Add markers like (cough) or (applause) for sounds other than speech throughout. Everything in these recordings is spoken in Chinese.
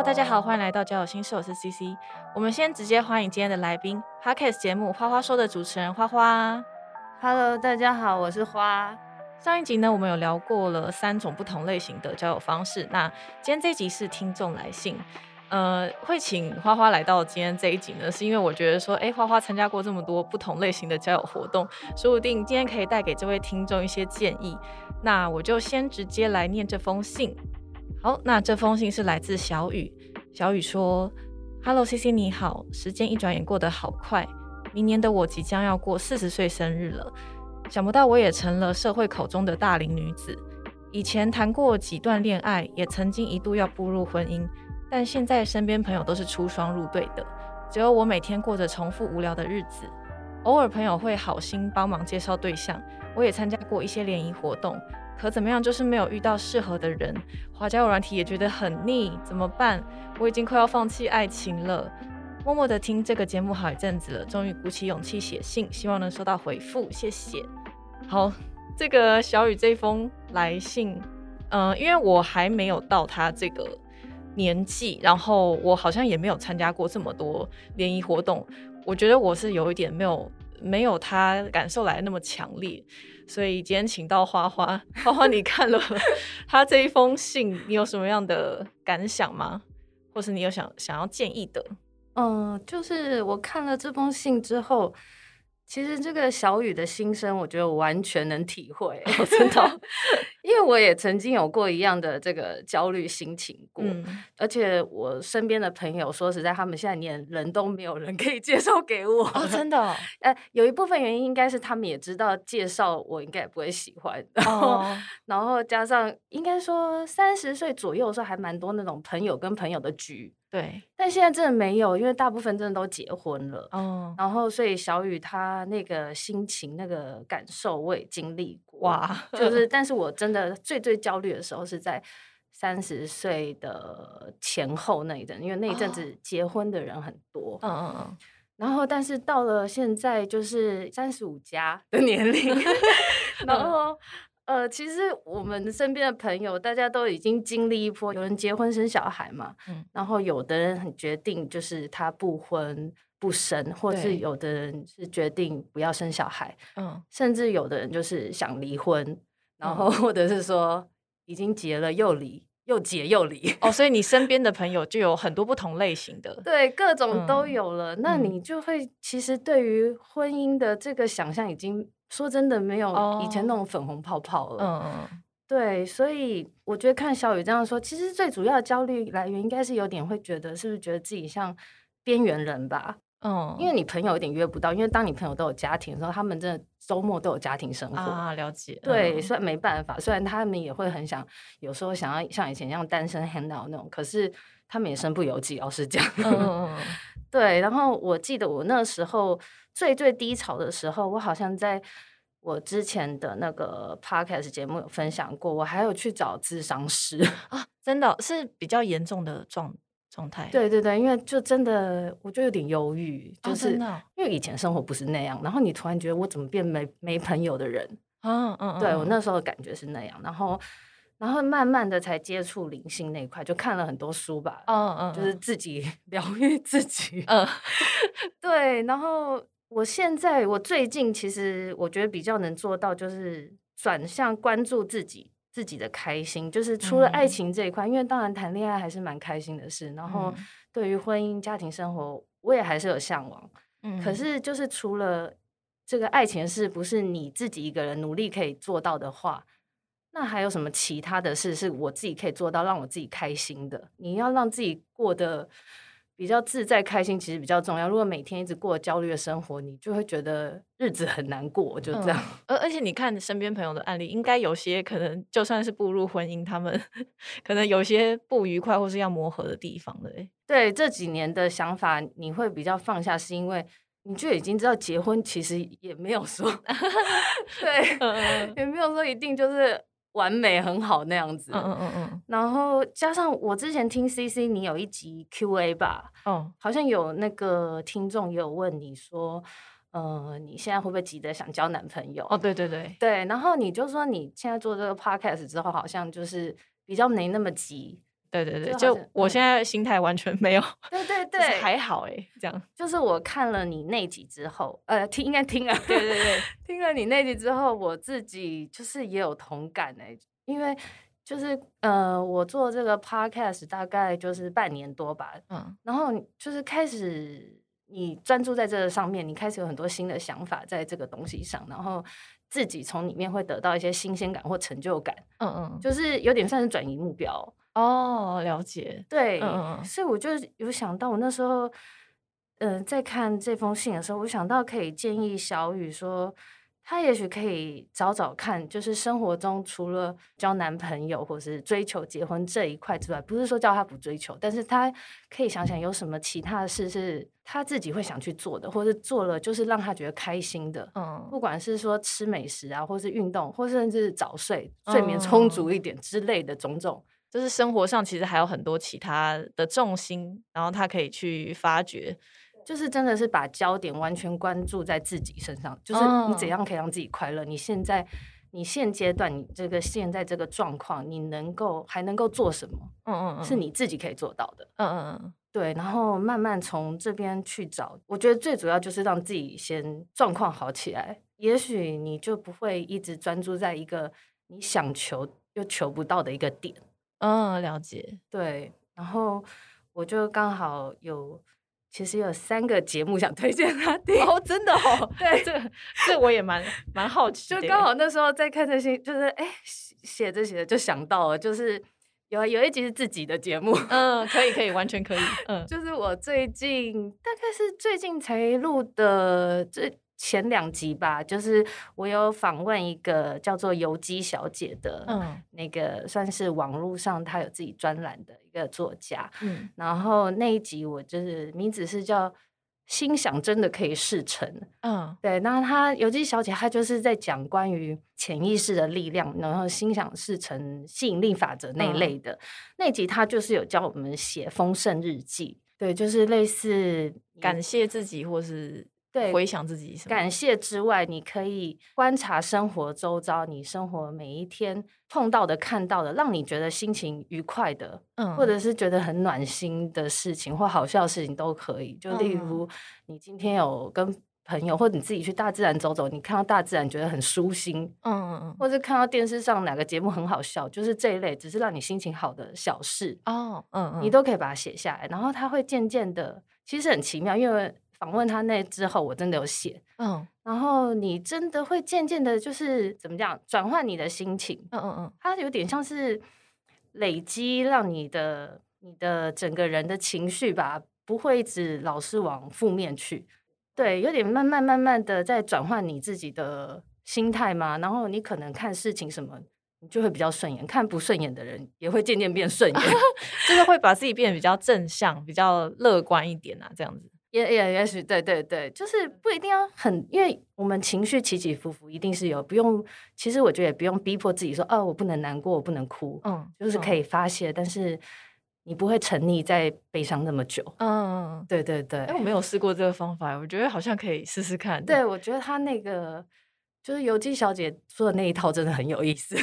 Hello，大家好，欢迎来到交友心事，我是 CC。我们先直接欢迎今天的来宾，Podcast 节目《花花说》的主持人花花。Hello，大家好，我是花。上一集呢，我们有聊过了三种不同类型的交友方式。那今天这集是听众来信，呃，会请花花来到今天这一集呢，是因为我觉得说，哎，花花参加过这么多不同类型的交友活动，说不定今天可以带给这位听众一些建议。那我就先直接来念这封信。好，那这封信是来自小雨。小雨说：“Hello C C，你好，时间一转眼过得好快，明年的我即将要过四十岁生日了。想不到我也成了社会口中的大龄女子。以前谈过几段恋爱，也曾经一度要步入婚姻，但现在身边朋友都是出双入对的，只有我每天过着重复无聊的日子。偶尔朋友会好心帮忙介绍对象，我也参加过一些联谊活动。”可怎么样，就是没有遇到适合的人，花交友软体也觉得很腻，怎么办？我已经快要放弃爱情了。默默的听这个节目好一阵子了，终于鼓起勇气写信，希望能收到回复，谢谢。好，这个小雨这封来信，嗯、因为我还没有到他这个年纪，然后我好像也没有参加过这么多联谊活动，我觉得我是有一点没有没有他感受来那么强烈。所以今天请到花花，(laughs) 花花，你看了 (laughs) 他这一封信，你有什么样的感想吗？或是你有想想要建议的？嗯，就是我看了这封信之后，其实这个小雨的心声，我觉得我完全能体会，哦、真的，(laughs) 因为我也曾经有过一样的这个焦虑心情过，嗯、而且我身边的朋友，说实在，他们现在连人都没有人可以介绍给我，哦，真的、哦，(laughs) 呃，有一部分原因应该是他们也知道介绍我应该也不会喜欢，然后，哦、然后加上应该说三十岁左右的时候还蛮多那种朋友跟朋友的局。对，但现在真的没有，因为大部分真的都结婚了。哦，然后所以小雨她那个心情、那个感受，我也经历过。哇，就是，但是我真的最最焦虑的时候是在三十岁的前后那一阵，因为那一阵子结婚的人很多。嗯嗯嗯。然后，但是到了现在，就是三十五加的年龄，(laughs) 然后。呃，其实我们身边的朋友，大家都已经经历一波，有人结婚生小孩嘛，嗯，然后有的人很决定就是他不婚不生，或是有的人是决定不要生小孩，嗯，甚至有的人就是想离婚，然后或者是说已经结了又离，又结又离。哦，所以你身边 (laughs) 的朋友就有很多不同类型的，对，各种都有了。嗯、那你就会其实对于婚姻的这个想象已经。说真的，没有以前那种粉红泡泡了。哦、嗯嗯，对，所以我觉得看小雨这样说，其实最主要的焦虑来源应该是有点会觉得，是不是觉得自己像边缘人吧？嗯，因为你朋友有点约不到，因为当你朋友都有家庭的时候，他们真的周末都有家庭生活啊，了解。对，嗯、虽然没办法，虽然他们也会很想，有时候想要像以前一样单身 hang out 那种，可是他们也身不由己，老实讲。嗯嗯嗯，(laughs) 对。然后我记得我那时候。最最低潮的时候，我好像在我之前的那个 podcast 节目有分享过，我还有去找咨商师啊，真的是比较严重的状状态。对对对，因为就真的我就有点忧郁，就是、哦、因为以前生活不是那样，然后你突然觉得我怎么变没没朋友的人，嗯嗯，对我那时候的感觉是那样，然后然后慢慢的才接触灵性那一块，就看了很多书吧，嗯嗯，就是自己 (laughs) 疗愈自己，嗯，对，然后。我现在，我最近其实我觉得比较能做到，就是转向关注自己自己的开心，就是除了爱情这一块，嗯、因为当然谈恋爱还是蛮开心的事。然后对于婚姻家庭生活，我也还是有向往。嗯，可是就是除了这个爱情的事，不是你自己一个人努力可以做到的话，那还有什么其他的事是我自己可以做到，让我自己开心的？你要让自己过得。比较自在开心其实比较重要。如果每天一直过焦虑的生活，你就会觉得日子很难过。就这样。而、嗯、而且你看身边朋友的案例，应该有些可能就算是步入婚姻，他们 (laughs) 可能有些不愉快或是要磨合的地方的。对这几年的想法你会比较放下，是因为你就已经知道结婚其实也没有说，(laughs) 对，也没有说一定就是完美很好那样子。嗯嗯嗯嗯，然后加上我之前听 C C 你有一集 Q A 吧，嗯，好像有那个听众也有问你说，呃，你现在会不会急着想交男朋友？哦，对对对，对，然后你就说你现在做这个 podcast 之后，好像就是比较没那么急。对对对，就我现在心态完全没有，(laughs) 对对就是对，还好哎，这样。(laughs) 就是我看了你那集之后，呃，听应该听了，对对对，(laughs) 听了你那集之后，我自己就是也有同感哎、因为就是呃，我做这个 podcast 大概就是半年多吧，嗯然后就是开始你专注在这个上面，你开始有很多新的想法在这个东西上，然后自己从里面会得到一些新鲜感或成就感，嗯嗯，就是有点算是转移目标。哦，了解。对，所以我就有想到，我那时候，嗯、在看这封信的时候，我想到可以建议小雨说，她也许可以找找看，就是生活中除了交男朋友或是追求结婚这一块之外，不是说叫她不追求，但是她可以想想有什么其他的事是她自己会想去做的，或是做了就是让她觉得开心的。嗯不管是说吃美食啊，或是运动，或甚至早睡、睡眠充足一点之类的种种，就是生活上其实还有很多其他的重心，然后他可以去发掘。就是真的是把焦点完全关注在自己身上，就是你怎哦样可以让自己快乐。你现在，你现阶段，你这个现在这个状况，你能够还能够做什么，嗯嗯嗯，是你自己可以做到的。嗯嗯嗯对，然后慢慢从这边去找，我觉得最主要就是让自己先状况好起来，也许你就不会一直专注在一个你想求又求不到的一个点。嗯，了解。对，然后我就刚好有，其实有三个节目想推荐他听。哦，真的哦，对这个这我也蛮蛮好奇，就刚好那时候在看这些，就是哎写写着写着就想到了，就是有有一集是自己的节目，嗯，可以可以，(laughs) 完全可以，嗯就是我最近大概是最近才录的这前两集吧，就是我有访问一个叫做游击小姐的，嗯。那个算是网络上她有自己专栏的一个作家，嗯。然后那一集我就是名字是叫“心想真的可以事成”，嗯。对，那她游击小姐她就是在讲关于潜意识的力量，然后心想事成、吸引力法则那一嗯。类的。那集她就是有教我们写丰盛日记，对，就是类似感谢自己或是对回想自己什么，感谢之外，你可以观察生活周遭，你生活每一天碰到的、看到的，让你觉得心情愉快的，嗯。或者是觉得很暖心的事情或好笑的事情都可以。就例嗯。如，你今天有跟朋友或者你自己去大自然走走，你看到大自然觉得很舒心，嗯嗯嗯，或者看到电视上哪个节目很好笑，就是这一类，只是让你心情好的小事，哦嗯嗯，你都可以把它写下来。然后它会渐渐的，其实很奇妙，因为访问他那之后，我真的有写。嗯然后你真的会渐渐的，就是怎么讲，转换你的心情。嗯嗯嗯它有点像是累积，让你的你的整个人的情绪吧，不会一直老是往负面去。对，有点慢慢慢慢的在转换你自己的心态嘛。然后你可能看事情什么，你就会比较顺眼；看不顺眼的人，也会渐渐变顺眼。(laughs) 就是会把自己变得比较正向、比较乐观一点啊，这样子。也也也许对对对，就是不一定要很，因为我们情绪起起伏伏，一定是有不用。其实我觉得也不用逼迫自己说，哦，我不能难过，我不能哭，嗯，就是可以，发泄，但是你不会沉溺在悲伤那么久。嗯。对对对，哎，我没有试过这个方法，我觉得好像可以试试看。对，我觉得他那个就是游记小姐说的那一套真的很有意思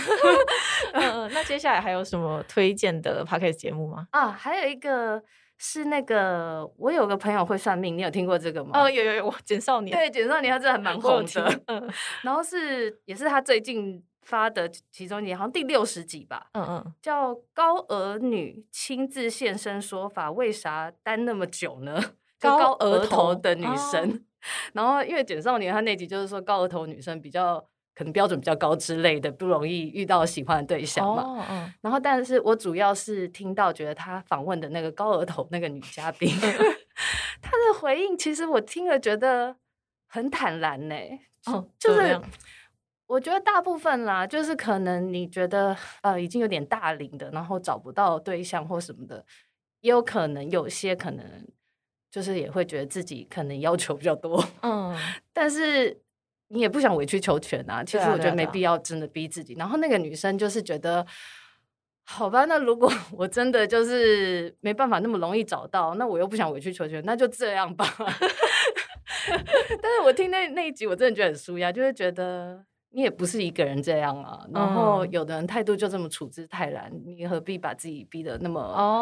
(laughs) 嗯嗯。那接下来还有什么推荐的 podcast 节目吗？啊。还有一个是那个，我有个朋友会算命，你有听过这个吗？哦，有有有，我简少年，对，简少年他真的还蛮 (laughs) 红的。嗯 (laughs) 然后是也是他最近发的其中一集，好像第六十集吧，嗯嗯，叫高儿女亲自现身说法，为啥单那么久呢？(laughs) 就高高额额头头的女哦生，然后因为简少年他那集就是说高额头女生比较可能标准比较高之类的，不容易遇到喜欢的对象嘛。然后，但是我主要是听到觉得他访问的那个高额头那个女嘉宾，(laughs) 她的回应其实我听了觉得很坦然呢、哦，就是我觉得大部分啦，就是可能你觉得呃已经有点大龄的，然后找不到对象或什么的，也有可能有些可能就是也会觉得自己可能要求比较多，嗯，(laughs) 但是你也不想委曲求全啊。其对实我觉得没必要真的逼自己。然后那个女生就是觉得，好吧，那如果我真的就是没办法那么容易找到，那我又不想委曲求全，那就这样吧。(laughs) 但是我听那那一集，我真的觉得很舒压，就是觉得你也不是一个人这样啊。然后嗯有的人态度就这么处之泰然，你何必把自己逼得那么、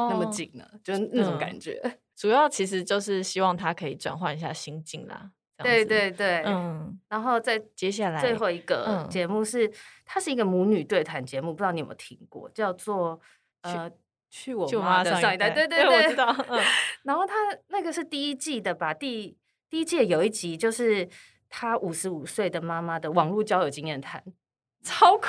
那么哦紧呢？就是那种嗯感觉。主要其实就是希望他可以转换一下心境啦。对，对对，嗯，然后再接下来最后一个嗯节目是，它是一个母女对谈节目，不知道你有没有听过，叫做呃。去我就妈的上一代，对对我知道，嗯 (laughs) 然后他那个是第一季的吧？第第一季有一集就是他五十五岁的妈妈的网络交友经验谈，超酷！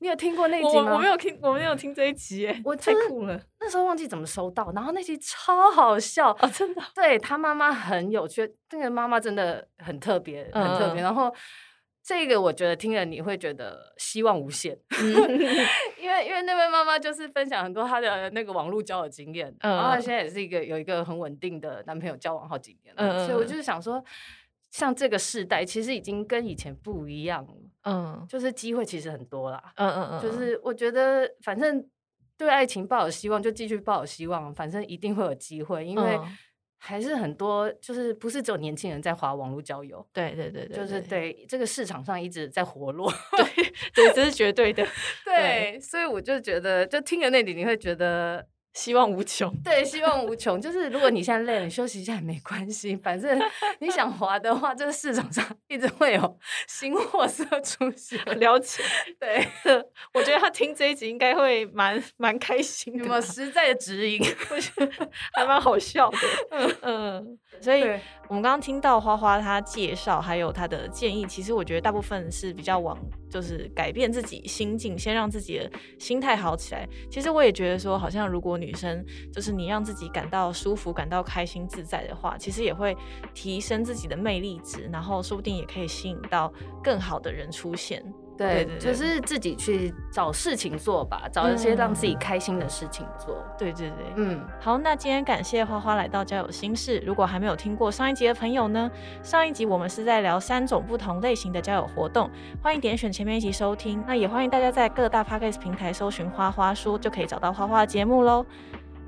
你有听过那一集吗？我我没有听，我没有听这一集耶，我太酷了。那时候忘记怎么收到，然后那集超好笑。哦，真的，对他妈妈很有趣，这个妈妈真的很特别，很特别。嗯。然后这个我觉得听了你会觉得希望无限，嗯。(laughs) 因为因为那位妈妈就是分享很多她的那个网络交友经验，然后她嗯现在也是一个有一个很稳定的男朋友，交往好几年了，所以我就是想说，像这个世代其实已经跟以前不一样了，嗯就是机会其实很多啦，嗯嗯嗯，就是我觉得反正对爱情抱有希望，就继续抱有希望，反正一定会有机会，因为嗯还是很多，就是不是只有年轻人在滑网络交友，对对对对，就是对对这个市场上一直在活络。(laughs) 对，这是绝对的，(laughs) 对，所以我就觉得，就听了那里，你会觉得。希望无穷。(laughs) 对，希望无穷。就是如果你现在累了，你休息一下也没关系，反正 (laughs) 你想滑的话，这个市场上一直会有新货色出现。(laughs) 了解，对，我觉得他听这一集应该会蛮蛮开心有没有实在的指引？还蛮好笑的。嗯嗯，所以对我们刚刚听到花花她介绍，还有她的建议，其实我觉得大部分是比较往就是改变自己心境，先让自己的心态好起来。其实我也觉得说，好像如果女生就是你让自己感到舒服、感到开心自在的话，其实也会提升自己的魅力值，然后说不定也可以吸引到更好的人出现。对，对对就是自己去找事情做吧，找一些让自己开心的事情做。对对对，嗯，好，那今天感谢花花来到交友心事。如果还没有听过上一集的朋友呢，上一集我们是在聊三种不同类型的交友活动，欢迎点选前面一集收听。那也欢迎大家在各大 podcast 平台搜寻“花花说”，就可以找到花花的节目喽。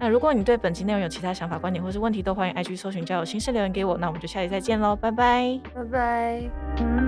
那如果你对本期内容有其他想法、观点或是问题，都欢迎 IG 搜寻交友心事留言给我。那我们就下期再见喽，拜拜。拜拜。